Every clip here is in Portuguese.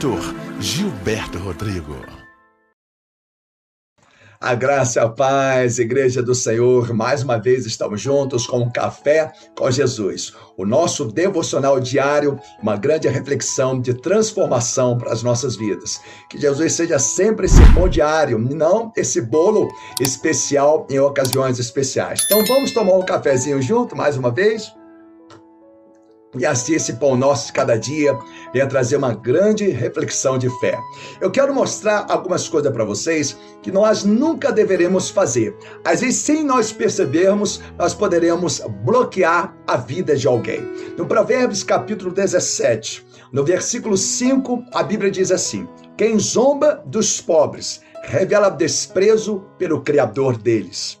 pastor Gilberto Rodrigo. A graça e a paz, Igreja do Senhor, mais uma vez estamos juntos com um café com Jesus. O nosso devocional diário, uma grande reflexão de transformação para as nossas vidas. Que Jesus seja sempre esse pão diário, não esse bolo especial em ocasiões especiais. Então vamos tomar um cafezinho junto mais uma vez? E assim esse pão nosso de cada dia venha trazer uma grande reflexão de fé. Eu quero mostrar algumas coisas para vocês que nós nunca deveremos fazer. Às vezes, sem nós percebermos, nós poderemos bloquear a vida de alguém. No Provérbios capítulo 17, no versículo 5, a Bíblia diz assim: Quem zomba dos pobres revela desprezo pelo Criador deles.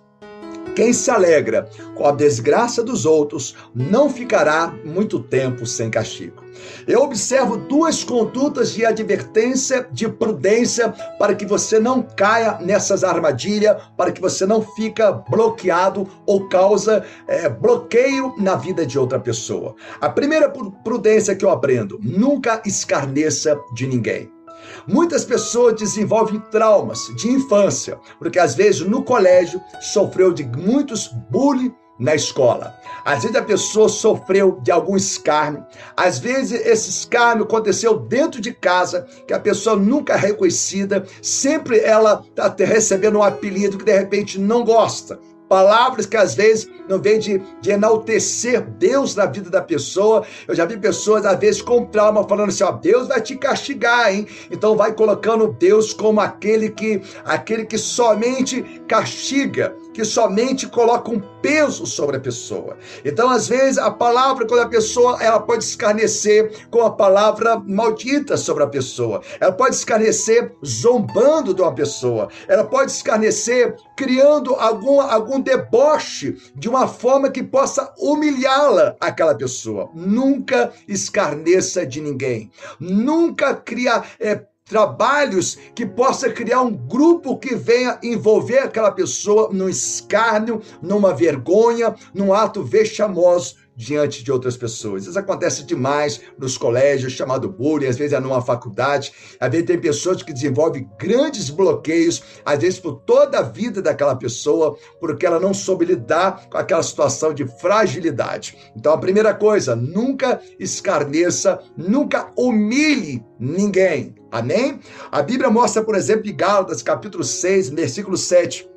Quem se alegra com a desgraça dos outros não ficará muito tempo sem castigo. Eu observo duas condutas de advertência, de prudência, para que você não caia nessas armadilhas, para que você não fica bloqueado ou causa é, bloqueio na vida de outra pessoa. A primeira prudência que eu aprendo: nunca escarneça de ninguém. Muitas pessoas desenvolvem traumas de infância, porque às vezes no colégio sofreu de muitos bullying na escola. Às vezes a pessoa sofreu de algum escárnio. Às vezes esse escárnio aconteceu dentro de casa, que a pessoa nunca é reconhecida, sempre ela está recebendo um apelido que de repente não gosta palavras que às vezes não vêm de, de enaltecer Deus na vida da pessoa. Eu já vi pessoas, às vezes, com trauma, falando assim: ó, Deus vai te castigar, hein? Então vai colocando Deus como aquele que, aquele que somente castiga que somente coloca um peso sobre a pessoa. Então, às vezes, a palavra, quando a pessoa, ela pode escarnecer com a palavra maldita sobre a pessoa. Ela pode escarnecer zombando de uma pessoa. Ela pode escarnecer criando algum, algum deboche de uma forma que possa humilhá-la, aquela pessoa. Nunca escarneça de ninguém. Nunca cria é, trabalhos que possa criar um grupo que venha envolver aquela pessoa num escárnio, numa vergonha, num ato vexamoso diante de outras pessoas. Isso acontece demais nos colégios, chamado bullying, às vezes é numa faculdade. Às vezes tem pessoas que desenvolvem grandes bloqueios, às vezes por toda a vida daquela pessoa, porque ela não soube lidar com aquela situação de fragilidade. Então, a primeira coisa, nunca escarneça, nunca humilhe ninguém. Amém? A Bíblia mostra, por exemplo, em Gálatas, capítulo 6, versículo 7,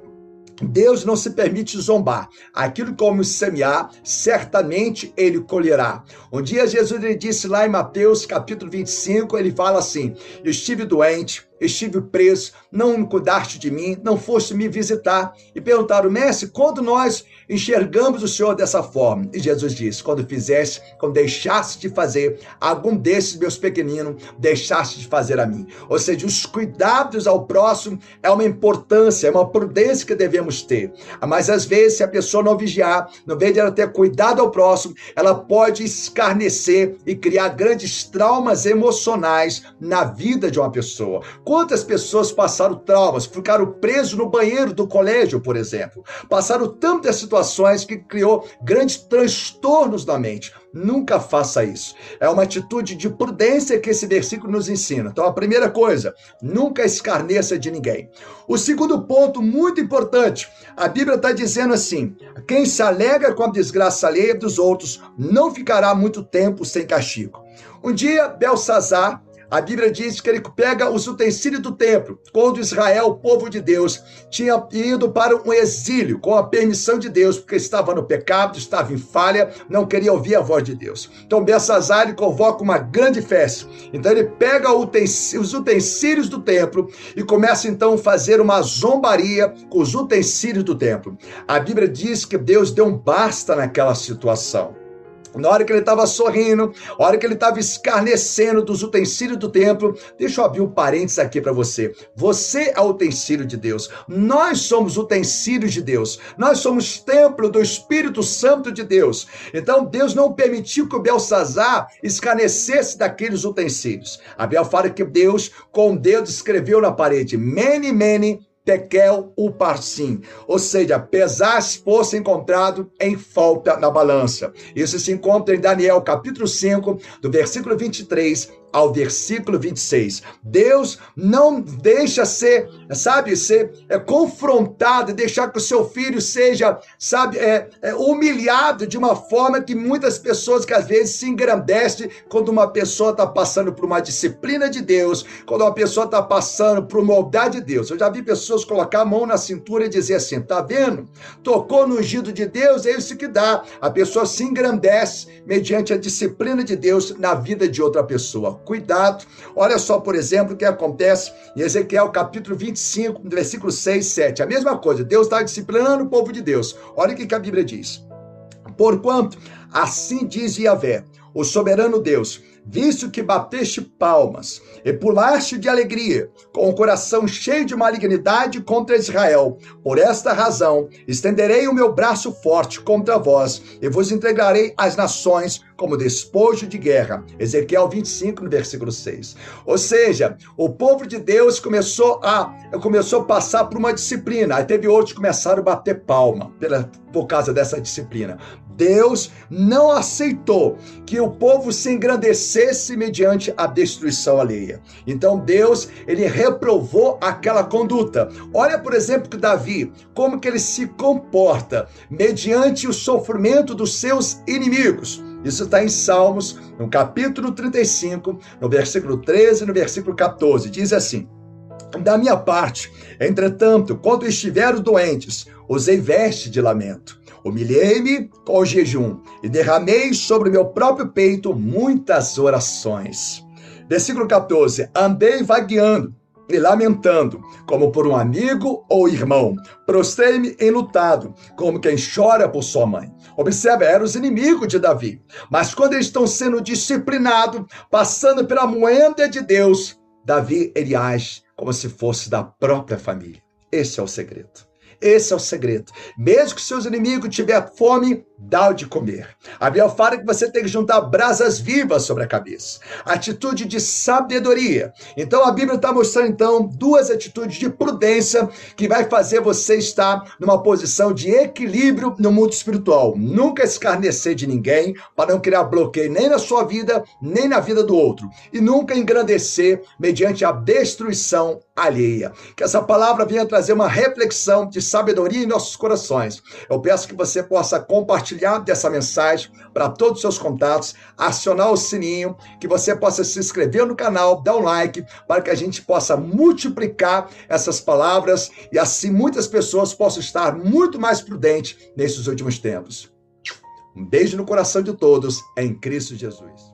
Deus não se permite zombar. Aquilo como semear, certamente ele colherá. Um dia Jesus lhe disse lá em Mateus capítulo 25, ele fala assim: Eu estive doente, estive preso, não cuidaste de mim, não foste me visitar. E perguntaram, mestre, quando nós enxergamos o Senhor dessa forma? E Jesus disse, quando fizeste, quando deixaste de fazer algum desses meus pequeninos, deixaste de fazer a mim. Ou seja, os cuidados ao próximo é uma importância, é uma prudência que devemos ter. Mas às vezes, se a pessoa não vigiar, não vez de ela ter cuidado ao próximo, ela pode escarnecer e criar grandes traumas emocionais na vida de uma pessoa. Quantas pessoas passaram traumas, ficaram presos no banheiro do colégio, por exemplo. Passaram tantas situações que criou grandes transtornos na mente. Nunca faça isso. É uma atitude de prudência que esse versículo nos ensina. Então, a primeira coisa, nunca escarneça de ninguém. O segundo ponto, muito importante, a Bíblia está dizendo assim: quem se alegra com a desgraça alheia dos outros não ficará muito tempo sem castigo. Um dia, Belsazar a Bíblia diz que ele pega os utensílios do templo, quando Israel, o povo de Deus, tinha ido para um exílio com a permissão de Deus, porque estava no pecado, estava em falha, não queria ouvir a voz de Deus. Então Belsazar convoca uma grande festa. Então ele pega os utensílios do templo e começa então a fazer uma zombaria com os utensílios do templo. A Bíblia diz que Deus deu um basta naquela situação na hora que ele estava sorrindo, na hora que ele estava escarnecendo dos utensílios do templo, deixa eu abrir um parênteses aqui para você. Você é o utensílio de Deus. Nós somos utensílios de Deus. Nós somos templo do Espírito Santo de Deus. Então Deus não permitiu que o Belsazar escarnecesse daqueles utensílios. Abel fala que Deus com o dedo escreveu na parede: Mene, mene, tekel uparsim, ou seja, pesar se fosse encontrado em falta na balança. Isso se encontra em Daniel capítulo 5, do versículo 23 ao versículo 26. Deus não deixa ser, sabe, ser é, confrontado, deixar que o seu filho seja, sabe, é, é, humilhado de uma forma que muitas pessoas que às vezes se engrandecem quando uma pessoa está passando por uma disciplina de Deus, quando uma pessoa está passando por uma maldade de Deus. Eu já vi pessoas colocar a mão na cintura e dizer assim: tá vendo? Tocou no ungido de Deus, é isso que dá. A pessoa se engrandece mediante a disciplina de Deus na vida de outra pessoa cuidado. Olha só, por exemplo, o que acontece em Ezequiel capítulo 25, versículo 6, 7. A mesma coisa, Deus está disciplinando o povo de Deus. Olha o que a Bíblia diz. Porquanto, assim diz Yahvé, o soberano Deus, visto que bateste palmas e pulaste de alegria, com o coração cheio de malignidade contra Israel. Por esta razão, estenderei o meu braço forte contra vós e vos entregarei às nações como despojo de guerra. Ezequiel 25, no versículo 6. Ou seja, o povo de Deus começou a, começou a passar por uma disciplina. Aí teve outros que começaram a bater palma pela, por causa dessa disciplina. Deus não aceitou que o povo se engrandecesse mediante a destruição alheia. Então Deus, ele reprovou aquela conduta. Olha, por exemplo, que Davi, como que ele se comporta mediante o sofrimento dos seus inimigos. Isso está em Salmos, no capítulo 35, no versículo 13 e no versículo 14. Diz assim: Da minha parte, entretanto, quando estiveram doentes, usei veste de lamento. Humilhei-me com o jejum e derramei sobre meu próprio peito muitas orações. Versículo 14: Andei vagueando e lamentando, como por um amigo ou irmão. Prostrei-me enlutado, como quem chora por sua mãe. Observe, eram os inimigos de Davi. Mas quando eles estão sendo disciplinados, passando pela moenda de Deus, Davi ele age como se fosse da própria família. Esse é o segredo. Esse é o segredo. Mesmo que seus inimigos tiver fome, dá o de comer. A Bíblia fala que você tem que juntar brasas vivas sobre a cabeça. Atitude de sabedoria. Então a Bíblia está mostrando então duas atitudes de prudência que vai fazer você estar numa posição de equilíbrio no mundo espiritual. Nunca escarnecer de ninguém para não criar bloqueio nem na sua vida, nem na vida do outro. E nunca engrandecer mediante a destruição alheia. Que essa palavra venha trazer uma reflexão de sabedoria em nossos corações. Eu peço que você possa compartilhar dessa mensagem para todos os seus contatos, acionar o sininho, que você possa se inscrever no canal, dar um like, para que a gente possa multiplicar essas palavras e assim muitas pessoas possam estar muito mais prudentes nesses últimos tempos. Um beijo no coração de todos, em Cristo Jesus.